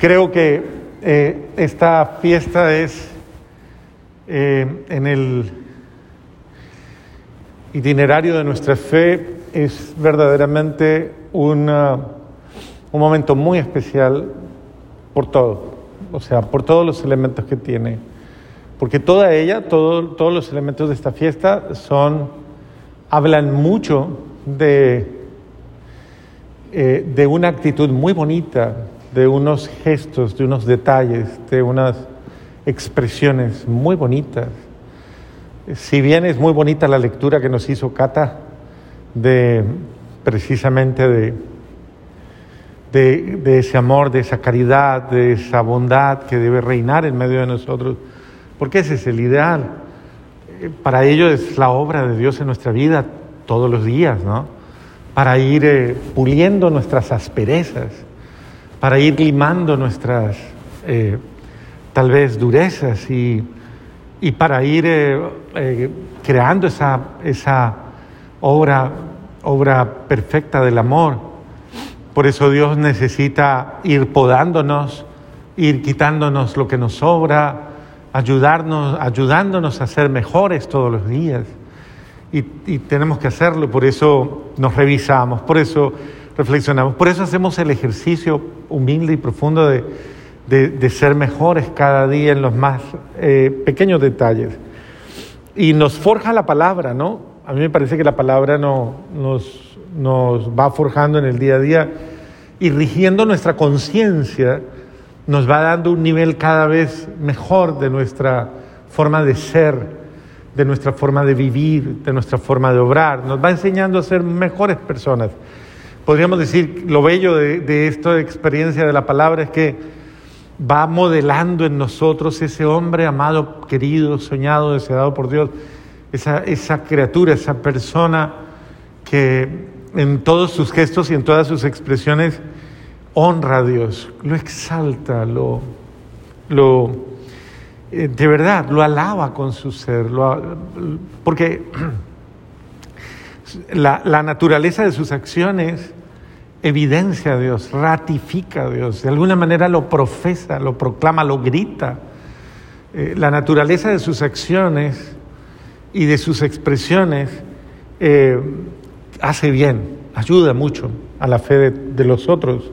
Creo que eh, esta fiesta es eh, en el itinerario de nuestra fe, es verdaderamente una, un momento muy especial por todo, o sea, por todos los elementos que tiene. Porque toda ella, todos los elementos de esta fiesta son, hablan mucho de, eh, de una actitud muy bonita, de unos gestos, de unos detalles, de unas expresiones muy bonitas. Si bien es muy bonita la lectura que nos hizo Cata de precisamente de, de, ese amor, de esa caridad, de esa bondad que debe reinar en medio de nosotros, porque ese es el ideal. Para ello es la obra de Dios en nuestra vida todos los días, ¿no? Para ir eh, puliendo nuestras asperezas, para ir limando nuestras eh, tal vez durezas y, y para ir creando esa, esa obra, obra perfecta del amor por eso Dios necesita ir podándonos, ir quitándonos lo que nos sobra, ayudarnos, ayudándonos a ser mejores todos los días. Y, tenemos que hacerlo, por eso nos revisamos, por eso reflexionamos, por eso hacemos el ejercicio humilde y profundo de, ser mejores cada día en los más eh, pequeños detalles. Y nos forja la palabra, ¿no? A mí me parece que la palabra no, nos nos va forjando en el día a día y rigiendo nuestra conciencia, nos va dando un nivel cada vez mejor de nuestra forma de ser, de nuestra forma de vivir, de nuestra forma de obrar, nos va enseñando a ser mejores personas. Podríamos decir, lo bello de, esta experiencia de la palabra es que va modelando en nosotros ese hombre amado, querido, soñado, deseado por Dios, esa, esa criatura, esa persona que en todos sus gestos y en todas sus expresiones honra a Dios, lo exalta, lo, lo eh, de verdad lo alaba con su ser, porque la, la, naturaleza de sus acciones evidencia a Dios, ratifica a Dios, de alguna manera lo profesa, lo proclama, lo grita. Eh, la naturaleza de sus acciones y de sus expresiones eh, hace bien, ayuda mucho a la fe de, los otros.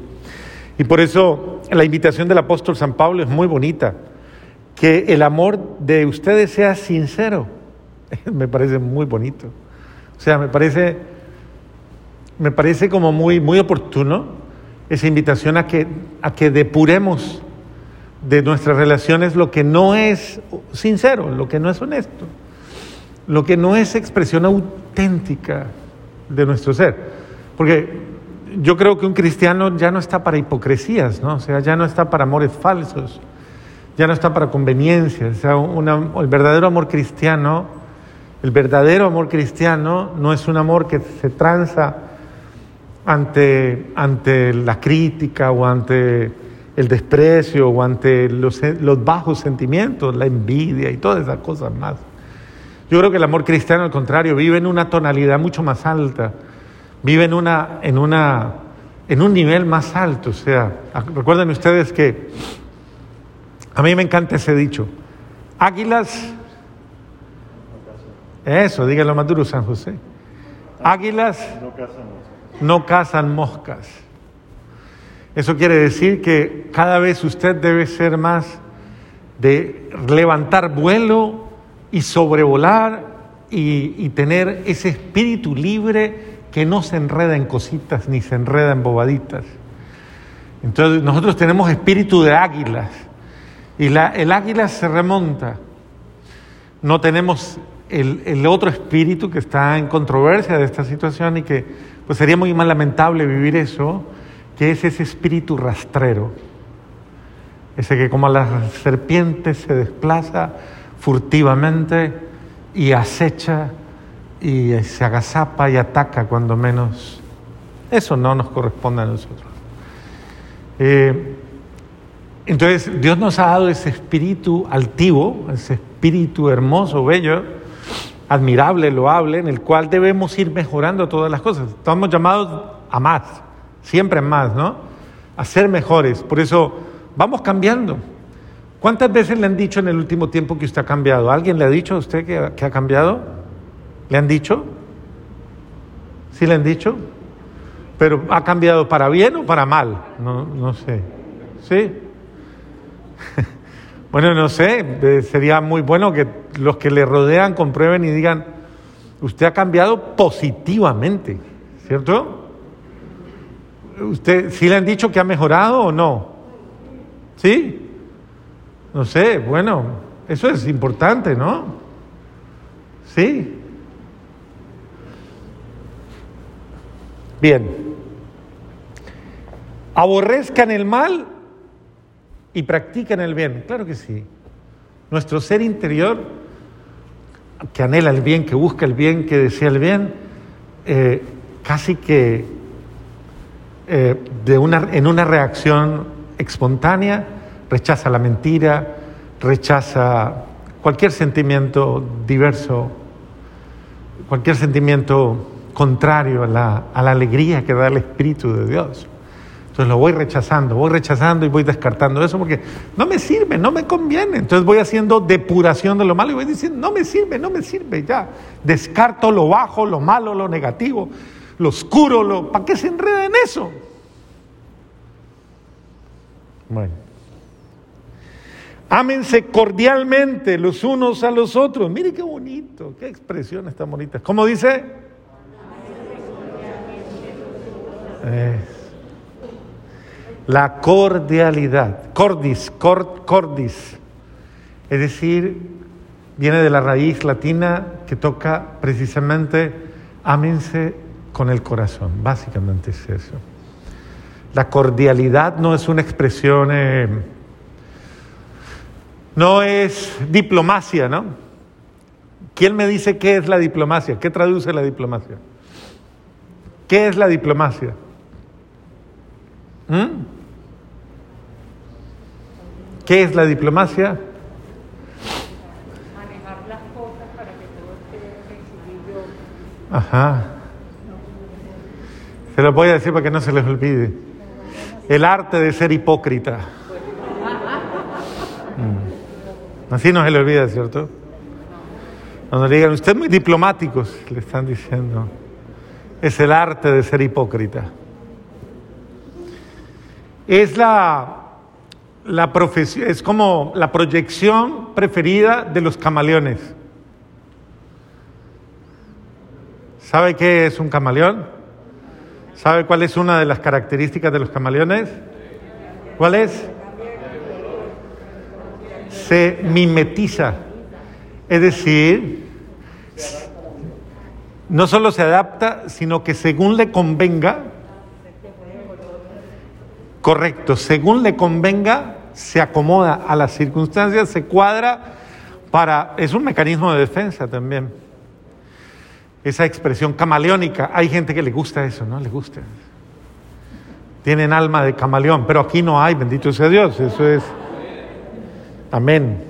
Y por eso la invitación del apóstol San Pablo es muy bonita, que el amor de ustedes sea sincero. me parece muy bonito. O sea, me parece, me parece como muy, muy oportuno esa invitación a que, a que depuremos de nuestras relaciones lo que no es sincero, lo que no es honesto, lo que no es expresión auténtica de nuestro ser. Porque yo creo que un cristiano ya no está para hipocresías, ¿no? O sea, ya no está para amores falsos, ya no está para conveniencias. O sea, el verdadero amor cristiano, el verdadero amor cristiano no es un amor que se tranza ante, ante la crítica o ante el desprecio o ante los, los bajos sentimientos, la envidia y todas esas cosas más. Yo creo que el amor cristiano, al contrario, vive en una tonalidad mucho más alta, vive en, una, en, una, en un nivel más alto. O sea, recuerden ustedes que a mí me encanta ese dicho, águilas, eso, díganlo más duro, San José, águilas no cazan moscas. Eso quiere decir que cada vez usted debe ser más de levantar vuelo y sobrevolar y, tener ese espíritu libre que no se enreda en cositas ni se enreda en bobaditas. Entonces nosotros tenemos espíritu de águilas y la, el águila se remonta. No tenemos el, otro espíritu que está en controversia de esta situación y que pues sería muy más lamentable vivir eso, que es ese espíritu rastrero, ese que como la serpiente se desplaza furtivamente y acecha y se agazapa y ataca cuando menos. Eso no nos corresponde a nosotros. Eh, entonces Dios nos ha dado ese espíritu altivo, ese espíritu hermoso, bello, admirable, loable, en el cual debemos ir mejorando todas las cosas. Estamos llamados a más, siempre más, ¿no? A ser mejores. Por eso vamos cambiando. ¿Cuántas veces le han dicho en el último tiempo que usted ha cambiado? ¿Alguien le ha dicho a usted que, que ha cambiado? ¿Le han dicho? ¿Sí le han dicho? Pero ¿ha cambiado para bien o para mal? No, no sé. ¿Sí? bueno, no sé. Sería muy bueno que los que le rodean comprueben y digan, usted ha cambiado positivamente, ¿cierto? ¿Usted sí le han dicho que ha mejorado o no? ¿Sí? No sé, bueno, eso es importante, ¿no? Sí. Bien. Aborrezcan el mal y practican el bien. Claro que sí. Nuestro ser interior, que anhela el bien, que busca el bien, que desea el bien, eh, casi que eh, de una, en una reacción espontánea rechaza la mentira, rechaza cualquier sentimiento diverso, cualquier sentimiento contrario a la, a la alegría que da el Espíritu de Dios. Entonces lo voy rechazando, voy rechazando y voy descartando eso porque no me sirve, no me conviene. Entonces voy haciendo depuración de lo malo y voy diciendo, no me sirve, no me sirve, ya. Descarto lo bajo, lo malo, lo negativo, lo oscuro, lo... ¿para qué se enreda en eso? Bueno. Ámense cordialmente los unos a los otros. Mire qué bonito, qué expresiones tan bonitas. ¿Cómo dice? La cordialidad, cordis, cordis, es decir, viene de la raíz latina que toca precisamente ámense con el corazón, básicamente es eso. La cordialidad no es una expresión, eh, no es diplomacia, ¿no? ¿Quién me dice qué es la diplomacia? ¿Qué traduce la diplomacia? ¿Qué es la diplomacia? ¿Mm? ¿Qué es la diplomacia? Manejar las cosas para que todo esté. Ajá. Se lo voy a decir para que no se les olvide. El arte de ser hipócrita. Mm. Así no se le olvida, ¿cierto? Cuando le digan, usted es muy diplomáticos, le están diciendo, es el arte de ser hipócrita. Es la, la profesión, es como la proyección preferida de los camaleones. ¿Sabe qué es un camaleón? ¿Sabe cuál es una de las características de los camaleones? ¿Cuál es? Se mimetiza. Es decir, no solo se adapta, sino que según le convenga, correcto, según le convenga, se acomoda a las circunstancias, se cuadra para... Es un mecanismo de defensa también. Esa expresión camaleónica, hay gente que le gusta eso, ¿no? Le gusta. Tienen alma de camaleón, pero aquí no hay, bendito sea Dios, eso es... Amén.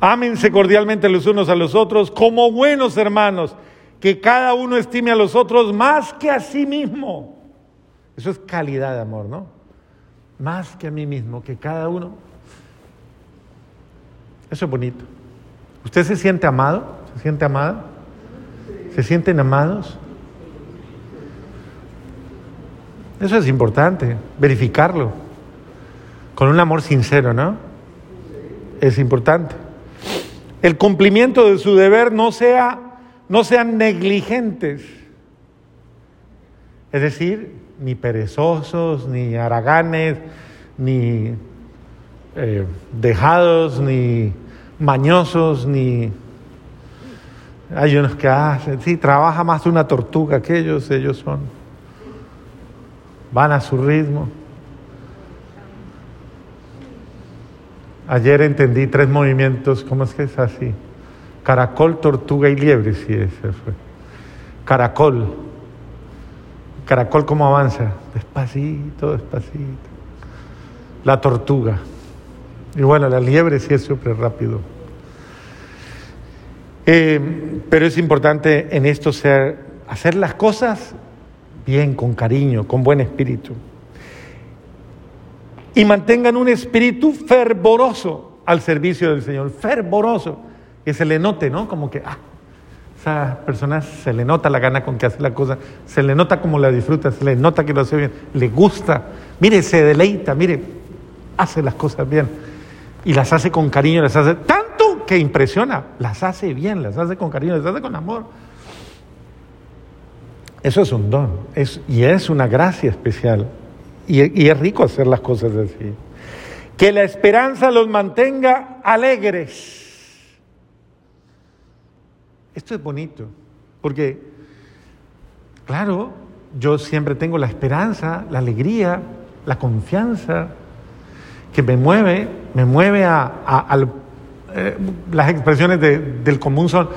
Ámense cordialmente los unos a los otros como buenos hermanos, que cada uno estime a los otros más que a sí mismo. Eso es calidad de amor, ¿no? Más que a mí mismo, que cada uno. Eso es bonito. ¿Usted se siente amado? ¿Se siente amada? ¿Se sienten amados? Eso es importante, verificarlo. Con un amor sincero, ¿no? Es importante. El cumplimiento de su deber no sea no sean negligentes. Es decir, ni perezosos, ni haraganes, ni eh, dejados, ni mañosos, ni... Hay unos que hacen, sí, trabaja más una tortuga que ellos, ellos son. Van a su ritmo. Ayer entendí tres movimientos, ¿cómo es que es así? Caracol, tortuga y liebre, sí, ese fue. Caracol. Caracol, ¿cómo avanza? Despacito, despacito. La tortuga. Y bueno, la liebre sí es súper rápido. Eh, pero es importante en esto ser, hacer las cosas bien, con cariño, con buen espíritu. y mantengan un espíritu fervoroso al servicio del Señor, fervoroso, que se le note, ¿no? Como que, ah, esa se le nota la gana con que hace la cosa, se le nota como la disfruta, se le nota que lo hace bien, le gusta, mire, se deleita, mire, hace las cosas bien y las hace con cariño, las hace tanto que impresiona, las hace bien, las hace con cariño, las hace con amor. Eso es un don es, y es una gracia especial y, y es rico hacer las cosas así. Que la esperanza los mantenga alegres. Esto es bonito, porque, claro, yo siempre tengo la esperanza, la alegría, la confianza que me mueve, me mueve a, eh, las expresiones del común son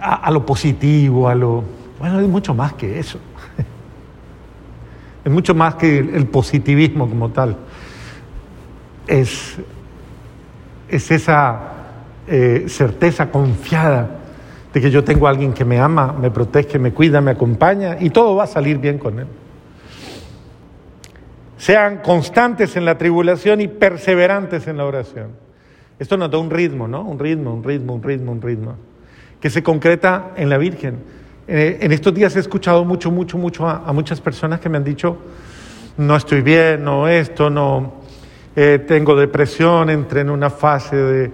a, lo positivo, a lo... Bueno, es mucho más que eso. Es mucho más que el, positivismo como tal. Es, es esa eh, certeza confiada de que yo tengo a alguien que me ama, me protege, me cuida, me acompaña y todo va a salir bien con él. Sean constantes en la tribulación y perseverantes en la oración. Esto nos da un ritmo, ¿no? Un ritmo, un ritmo, un ritmo, un ritmo, que se concreta en la Virgen. Eh, en estos días he escuchado mucho, mucho, mucho a, muchas personas que me han dicho, no estoy bien, no esto, no, eh, tengo depresión, entré en una fase de,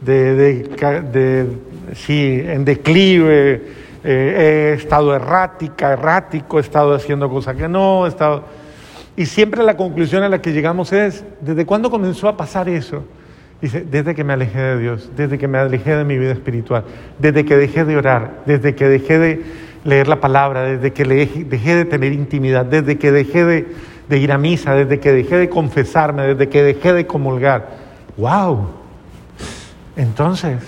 de, sí, en declive, eh, he estado errática, errático, he estado haciendo cosas que no, he estado y siempre la conclusión a la que llegamos es, ¿desde cuándo comenzó a pasar eso? Dice, desde que me alejé de Dios, desde que me alejé de mi vida espiritual, desde que dejé de orar, desde que dejé de leer la palabra, desde que dejé de tener intimidad, desde que dejé de, de ir a misa, desde que dejé de confesarme, desde que dejé de comulgar. ¡Wow! Entonces,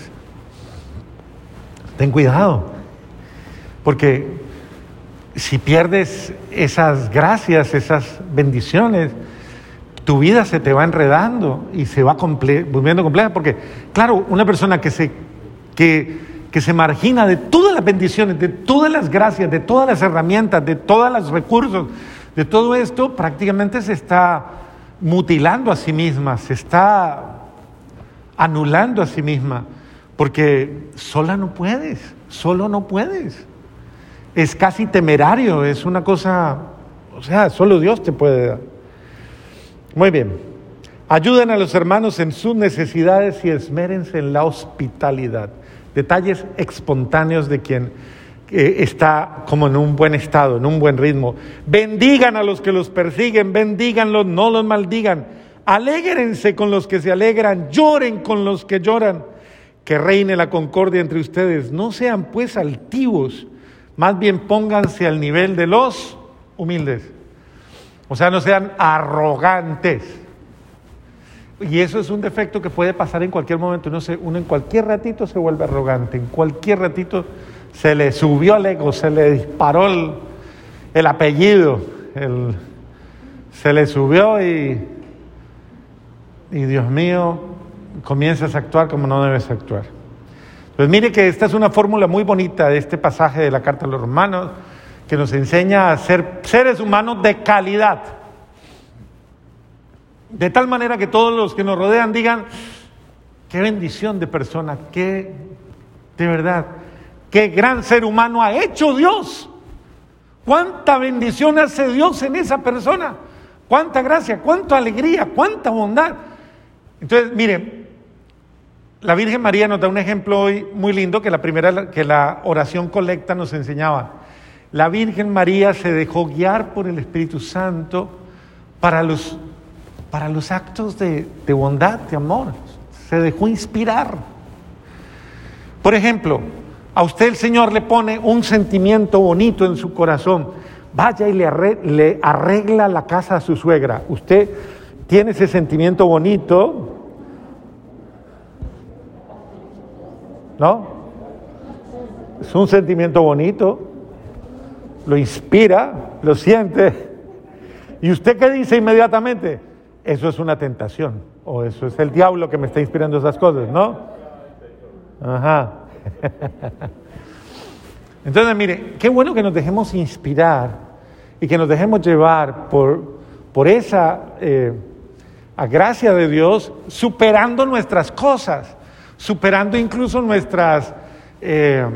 ten cuidado, porque si pierdes esas gracias, esas bendiciones, tu vida se te va enredando y se va volviendo compleja, porque claro, una persona que se, que, que se margina de todas las bendiciones, de todas las gracias, de todas las herramientas, de todos los recursos, de todo esto, prácticamente se está mutilando a sí misma, se está anulando a sí misma, porque sola no puedes, solo no puedes es casi temerario, es una cosa, o sea, solo Dios te puede dar. Muy bien. Ayuden a los hermanos en sus necesidades y esmérense en la hospitalidad. Detalles espontáneos de quien eh, está como en un buen estado, en un buen ritmo. Bendigan a los que los persiguen, bendíganlos, no los maldigan. Alégrense con los que se alegran, lloren con los que lloran. Que reine la concordia entre ustedes. No sean pues altivos más bien pónganse al nivel de los humildes. O sea, no sean arrogantes. Y eso es un defecto que puede pasar en cualquier momento. Uno, uno en cualquier ratito se vuelve arrogante, en cualquier ratito se le subió el ego, se le disparó el, apellido, se le subió y, y Dios mío, comienzas a actuar como no debes actuar. Pues mire que esta es una fórmula muy bonita de este pasaje de la Carta a los Romanos, que nos enseña a ser seres humanos de calidad. De tal manera que todos los que nos rodean digan, qué bendición de persona, qué, de verdad, qué gran ser humano ha hecho Dios. Cuánta bendición hace Dios en esa persona. Cuánta gracia, cuánta alegría, cuánta bondad. Entonces, miren, la Virgen María nos da un ejemplo hoy muy lindo que la primera que la oración colecta nos enseñaba. La Virgen María se dejó guiar por el Espíritu Santo para los, para los actos de, de bondad, de amor. Se dejó inspirar. Por ejemplo, a usted el Señor le pone un sentimiento bonito en su corazón. Vaya y le arregla, le arregla la casa a su suegra. Usted tiene ese sentimiento bonito, ¿no? Es un sentimiento bonito, lo inspira, lo siente. ¿Y usted qué dice inmediatamente? Eso es una tentación, o eso es el diablo que me está inspirando esas cosas, ¿no? Ajá. Entonces, mire, qué bueno que nos dejemos inspirar y que nos dejemos llevar por, por esa, eh, a gracia de Dios, superando nuestras cosas, superando incluso nuestras, eh,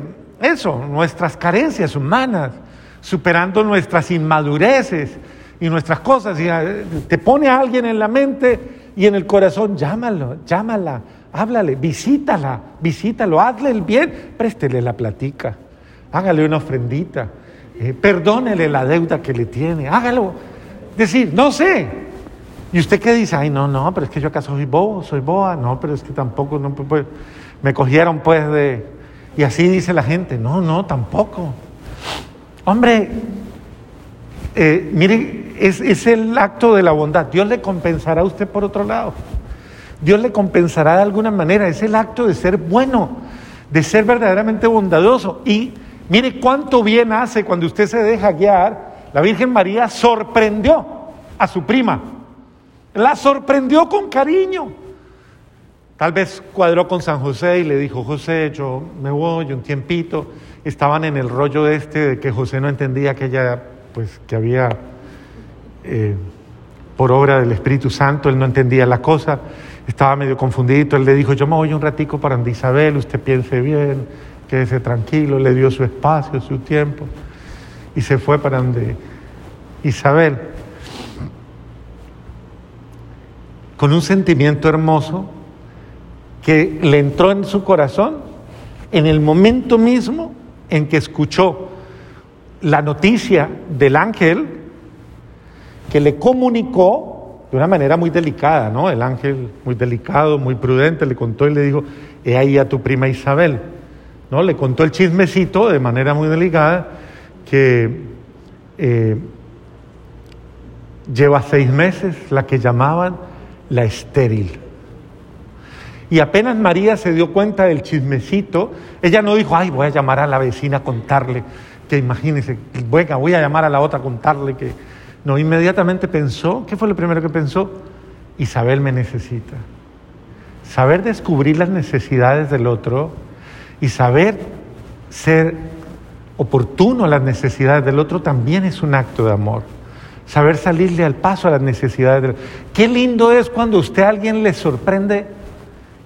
eso, nuestras carencias humanas, superando nuestras inmadureces y nuestras cosas. Y eh, te pone a alguien en la mente y en el corazón, llámalo, llámala, háblale, visítala, visítalo, hazle el bien, préstele la platica, hágale una ofrendita, eh, perdónele la deuda que le tiene, hágalo. Decir, no sé. ¿Y usted qué dice? Ay, no, no, pero es que yo acaso soy bobo, soy boa. No, pero es que tampoco, no, pues, me cogieron pues de... Y así dice la gente, no, no, tampoco. Hombre, eh, mire, es, es el acto de la bondad. Dios le compensará a usted por otro lado. Dios le compensará de alguna manera. Es el acto de ser bueno, de ser verdaderamente bondadoso. Y mire cuánto bien hace cuando usted se deja guiar. La Virgen María sorprendió a su prima. La sorprendió con cariño. Tal vez cuadró con San José y le dijo, José, yo me voy un tiempito. Estaban en el rollo este de que José no entendía que ella, pues, que había, eh, por obra del Espíritu Santo, él no entendía la cosa, estaba medio confundido. Él le dijo, yo me voy un ratico para donde Isabel, usted piense bien, quédese tranquilo, le dio su espacio, su tiempo, y se fue para donde Isabel. Con un sentimiento hermoso, que le entró en su corazón en el momento mismo en que escuchó la noticia del ángel que le comunicó de una manera muy delicada, ¿no? El ángel muy delicado, muy prudente, le contó y le dijo, he ahí a tu prima Isabel, ¿no? Le contó el chismecito de manera muy delicada que eh, lleva seis meses, la que llamaban la estéril. Y apenas María se dio cuenta del chismecito, ella no dijo, ay, voy a llamar a la vecina a contarle, que imagínese, venga, voy a llamar a la otra a contarle que... No, inmediatamente pensó, ¿qué fue lo primero que pensó? Isabel me necesita. Saber descubrir las necesidades del otro y saber ser oportuno a las necesidades del otro también es un acto de amor. Saber salirle al paso a las necesidades otro. Qué lindo es cuando usted a alguien le sorprende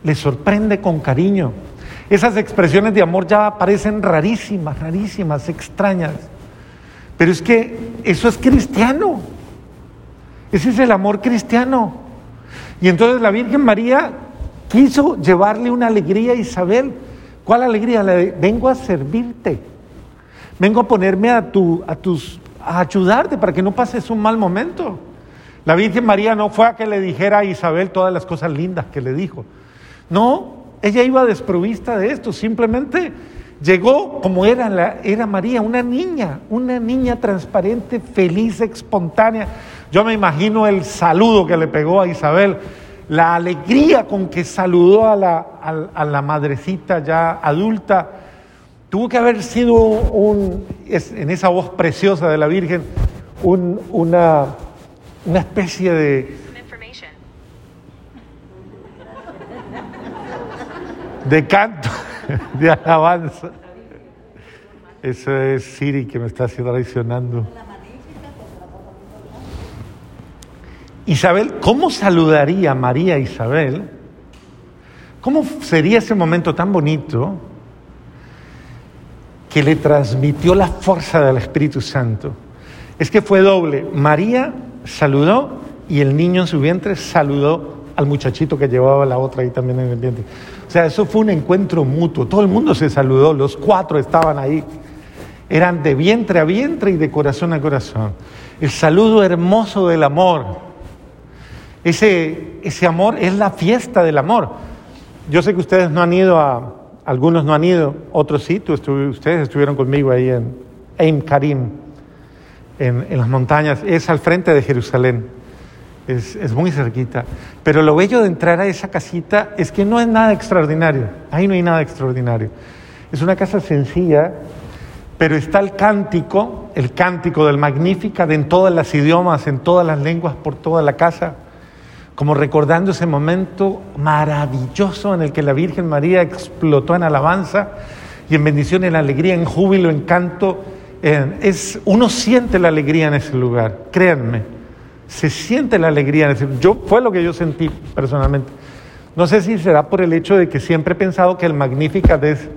le sorprende con cariño. Esas expresiones de amor ya parecen rarísimas, rarísimas, extrañas. Pero es que eso es cristiano. Ese es el amor cristiano. Y entonces la Virgen María quiso llevarle una alegría a Isabel. ¿Cuál alegría? De, vengo a servirte. Vengo a ponerme a, tu, a, tus, a ayudarte para que no pases un mal momento. La Virgen María no fue a que le dijera a Isabel todas las cosas lindas que le dijo. No, ella iba desprovista de esto, simplemente llegó como era, la, era María, una niña, una niña transparente, feliz, espontánea. Yo me imagino el saludo que le pegó a Isabel, la alegría con que saludó a la, a, a la madrecita ya adulta. Tuvo que haber sido un, en esa voz preciosa de la Virgen, un, una, una especie de, de canto, de alabanza. Eso es Siri que me está traicionando. Isabel, ¿cómo saludaría María Isabel? ¿Cómo sería ese momento tan bonito que le transmitió la fuerza del Espíritu Santo? Es que fue doble. María saludó y el niño en su vientre saludó al muchachito que llevaba la otra ahí también en el vientre. O sea, eso fue un encuentro mutuo. Todo el mundo se saludó, los cuatro estaban ahí. Eran de vientre a vientre y de corazón a corazón. El saludo hermoso del amor. Ese, ese amor es la fiesta del amor. Yo sé que ustedes no han ido a, algunos no han ido, otros sí, ustedes estuvieron conmigo ahí en Eim Karim, en, las montañas, es al frente de Jerusalén es, muy cerquita. Pero lo bello de entrar a esa casita es que no es nada extraordinario, ahí no hay nada extraordinario. Es una casa sencilla, pero está el cántico, el cántico del Magnífica en todas las idiomas, en todas las lenguas, por toda la casa, como recordando ese momento maravilloso en el que la Virgen María explotó en alabanza y en bendición, en alegría, en júbilo, en canto. es, uno siente la alegría en ese lugar, créanme se siente la alegría. Es decir, yo, fue lo que yo sentí personalmente. No sé si será por el hecho de que siempre he pensado que el Magnificat es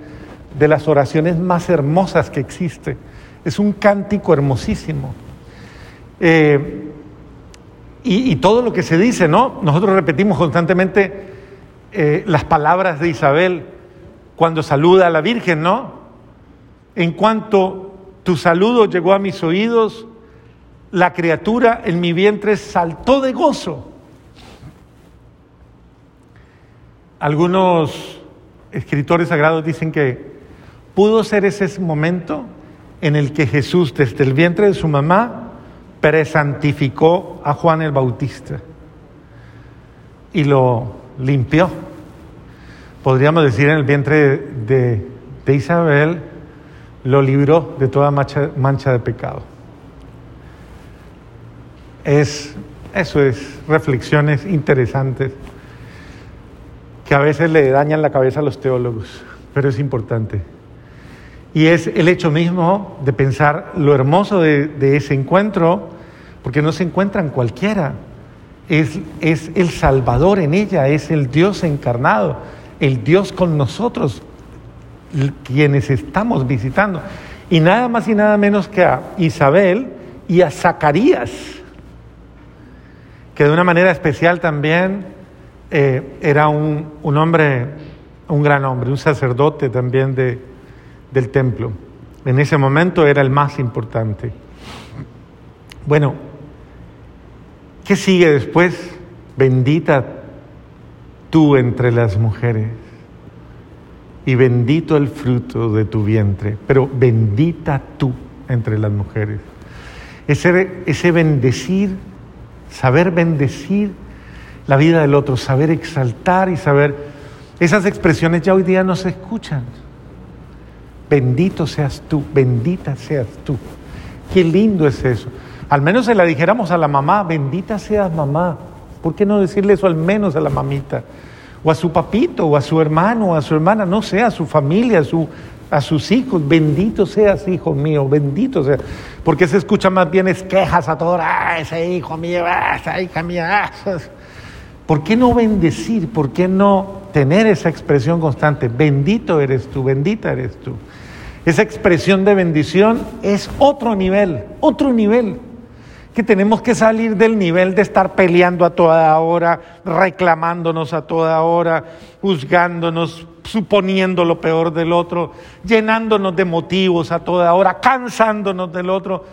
de las oraciones más hermosas que existe. Es un cántico hermosísimo. Eh, y, todo lo que se dice, ¿no? Nosotros repetimos constantemente eh, las palabras de Isabel cuando saluda a la Virgen, ¿no? En cuanto tu saludo llegó a mis oídos, la criatura en mi vientre saltó de gozo. Algunos escritores sagrados dicen que pudo ser ese momento en el que Jesús desde el vientre de su mamá presantificó a Juan el Bautista y lo limpió. Podríamos decir en el vientre de, Isabel, lo libró de toda mancha de pecado. Es, eso es reflexiones interesantes que a veces le dañan la cabeza a los teólogos, pero es importante. Y es el hecho mismo de pensar lo hermoso de, ese encuentro, porque no se encuentran cualquiera. Es, es el Salvador en ella, es el Dios encarnado, el Dios con nosotros, quienes estamos visitando. Y nada más y nada menos que a Isabel y a Zacarías, que de una manera especial también eh, era un, un hombre, un gran hombre, un sacerdote también de, del templo. En ese momento era el más importante. Bueno, ¿qué sigue después? Bendita tú entre las mujeres y bendito el fruto de tu vientre, pero bendita tú entre las mujeres. Ese, ese bendecir, saber bendecir la vida del otro, saber exaltar y saber, esas expresiones ya hoy día no se escuchan. Bendito seas tú, bendita seas tú. Qué lindo es eso. Al menos se la dijéramos a la mamá, bendita seas mamá. ¿Por qué no decirle eso al menos a la mamita? O a su papito, o a su hermano, o a su hermana, no sé, a su familia, a, su, a sus hijos. Bendito seas, hijo mío, bendito seas. Porque se escucha más bien es quejas a todos, ah, ese hijo mío, ah, esa hija mía. Ah, ¿Por qué no bendecir? ¿Por qué no tener esa expresión constante? Bendito eres tú, bendita eres tú. Esa expresión de bendición es otro nivel, otro nivel. Que tenemos que salir del nivel de estar peleando a toda hora, reclamándonos a toda hora, juzgándonos, suponiendo lo peor del otro, llenándonos de motivos a toda hora, cansándonos del otro.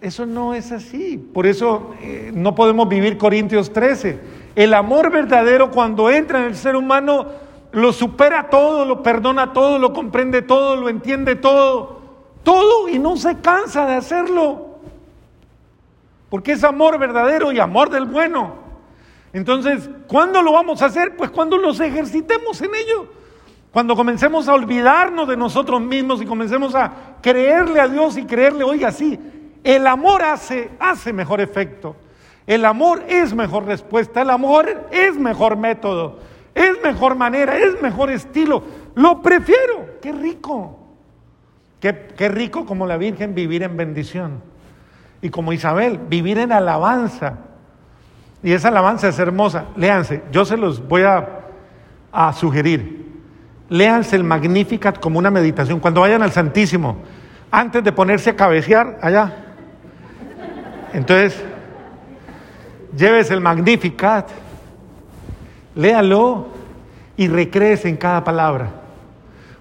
Eso no es así. Por eso eh, no podemos vivir Corintios 13. El amor verdadero cuando entra en el ser humano lo supera todo, lo perdona todo, lo comprende todo, lo entiende todo, todo y no se cansa de hacerlo. Porque es amor verdadero y amor del bueno. Entonces, ¿cuándo lo vamos a hacer? Pues cuando nos ejercitemos en ello. Cuando comencemos a olvidarnos de nosotros mismos y comencemos a creerle a Dios y creerle, oiga, sí, el amor hace, hace mejor efecto. El amor es mejor respuesta, el amor es mejor método. Es mejor manera, es mejor estilo. Lo prefiero. Qué rico. Qué, rico como la Virgen vivir en bendición. Y como Isabel, vivir en alabanza. Y esa alabanza es hermosa. Léanse, yo se los voy a, a sugerir. Léanse el Magnificat como una meditación. Cuando vayan al Santísimo, antes de ponerse a cabecear allá. Entonces, lleves el Magnificat léalo y recrees en cada palabra.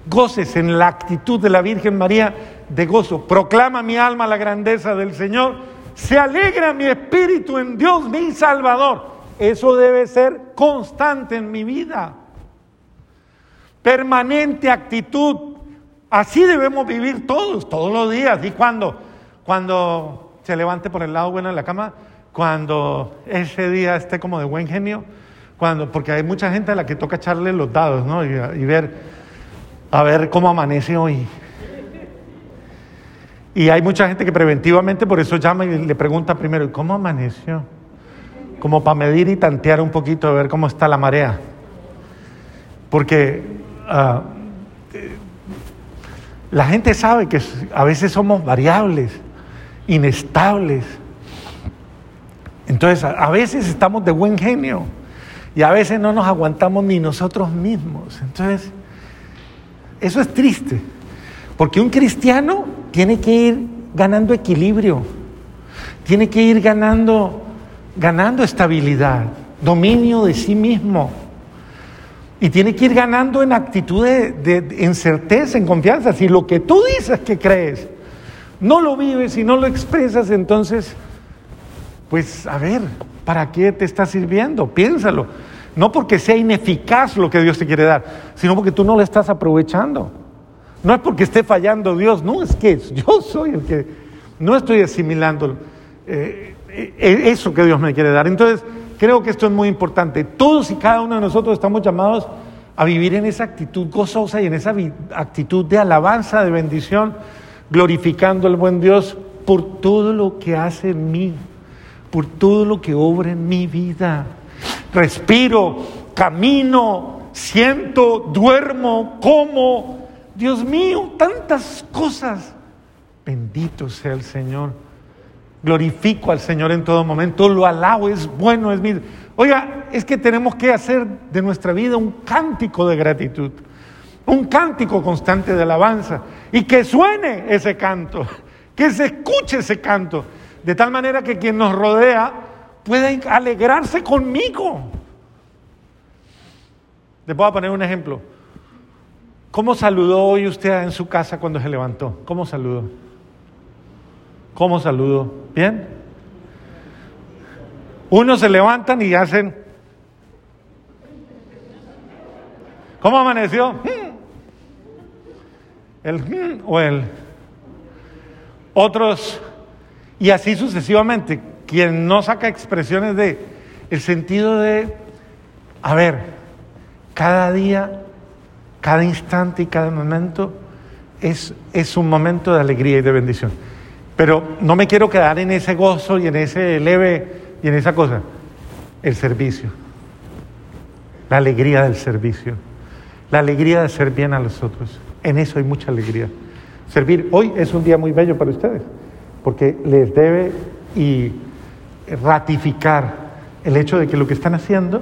Goces en la actitud de la Virgen María de gozo. Proclama mi alma la grandeza del Señor. Se alegra mi espíritu en Dios, mi Salvador. Eso debe ser constante en mi vida. Permanente actitud. Así debemos vivir todos, todos los días. Y cuando, cuando se levante por el lado bueno de la cama, cuando ese día esté como de buen genio, cuando, porque hay mucha gente a la que toca echarle los dados, ¿no? Y, ver, a ver cómo amanece hoy. Y hay mucha gente que preventivamente por eso llama y le pregunta primero, ¿cómo amaneció? Como para medir y tantear un poquito, a ver cómo está la marea. Porque uh, la gente sabe que a veces somos variables, inestables. Entonces, a veces estamos de buen genio y a veces no nos aguantamos ni nosotros mismos. Entonces, eso es triste, porque un cristiano tiene que ir ganando equilibrio, tiene que ir ganando, ganando estabilidad, dominio de sí mismo. Y tiene que ir ganando en actitud de, en certeza, en confianza. Si lo que tú dices que crees no lo vives y no lo expresas, entonces, pues a ver, ¿para qué te está sirviendo? Piénsalo. No porque sea ineficaz lo que Dios te quiere dar, sino porque tú no lo estás aprovechando. No es porque esté fallando Dios, no, es que yo soy el que no estoy asimilando eh, eh, eso que Dios me quiere dar. Entonces, creo que esto es muy importante. Todos y cada uno de nosotros estamos llamados a vivir en esa actitud gozosa y en esa actitud de alabanza, de bendición, glorificando al buen Dios por todo lo que hace en mí, por todo lo que obra en mi vida. Respiro, camino, siento, duermo, como. Dios mío, tantas cosas. Bendito sea el Señor. Glorifico al Señor en todo momento, lo alabo, es bueno, es mi... Oiga, es que tenemos que hacer de nuestra vida un cántico de gratitud, un cántico constante de alabanza y que suene ese canto, que se escuche ese canto, de tal manera que quien nos rodea pueda alegrarse conmigo. Le puedo poner un ejemplo. ¿Cómo saludó hoy usted en su casa cuando se levantó? ¿Cómo saludó? ¿Cómo saludó? ¿Bien? Unos se levantan y hacen... ¿Cómo amaneció? "Mm". El "Mm" o el... Otros, y así sucesivamente. Quien no saca expresiones de el sentido de, a ver, cada día, cada instante y cada momento es, es un momento de alegría y de bendición. Pero no me quiero quedar en ese gozo y en ese leve y en esa cosa. El servicio. La alegría del servicio. La alegría de hacer bien a los otros. En eso hay mucha alegría. Servir. Hoy es un día muy bello para ustedes. Porque les debe y ratificar el hecho de que lo que están haciendo,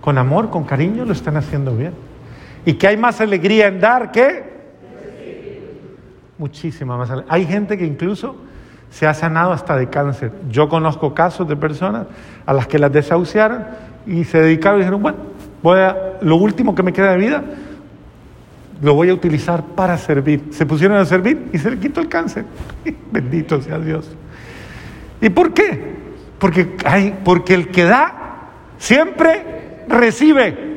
con amor, con cariño, lo están haciendo bien. Y que hay más alegría en dar que muchísima más alegría. Hay gente que incluso se ha sanado hasta de cáncer. Yo conozco casos de personas a las que las desahuciaron y se dedicaron y dijeron, bueno, voy a, lo último que me queda de vida lo voy a utilizar para servir. Se pusieron a servir y se le quitó el cáncer. Bendito sea Dios. ¿Y por qué? Porque, hay, porque el que da siempre recibe.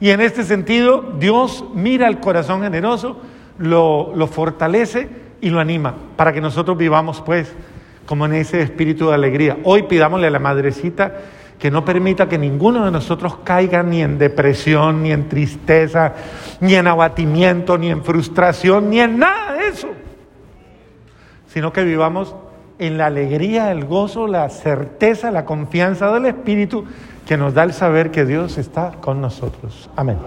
Y en este sentido, Dios mira el corazón generoso, lo, lo fortalece y lo anima para que nosotros vivamos, pues, como en ese espíritu de alegría. Hoy pidámosle a la madrecita que no permita que ninguno de nosotros caiga ni en depresión, ni en tristeza, ni en abatimiento, ni en frustración, ni en nada de eso, sino que vivamos en la alegría, el gozo, la certeza, la confianza del Espíritu que nos da el saber que Dios está con nosotros. Amén.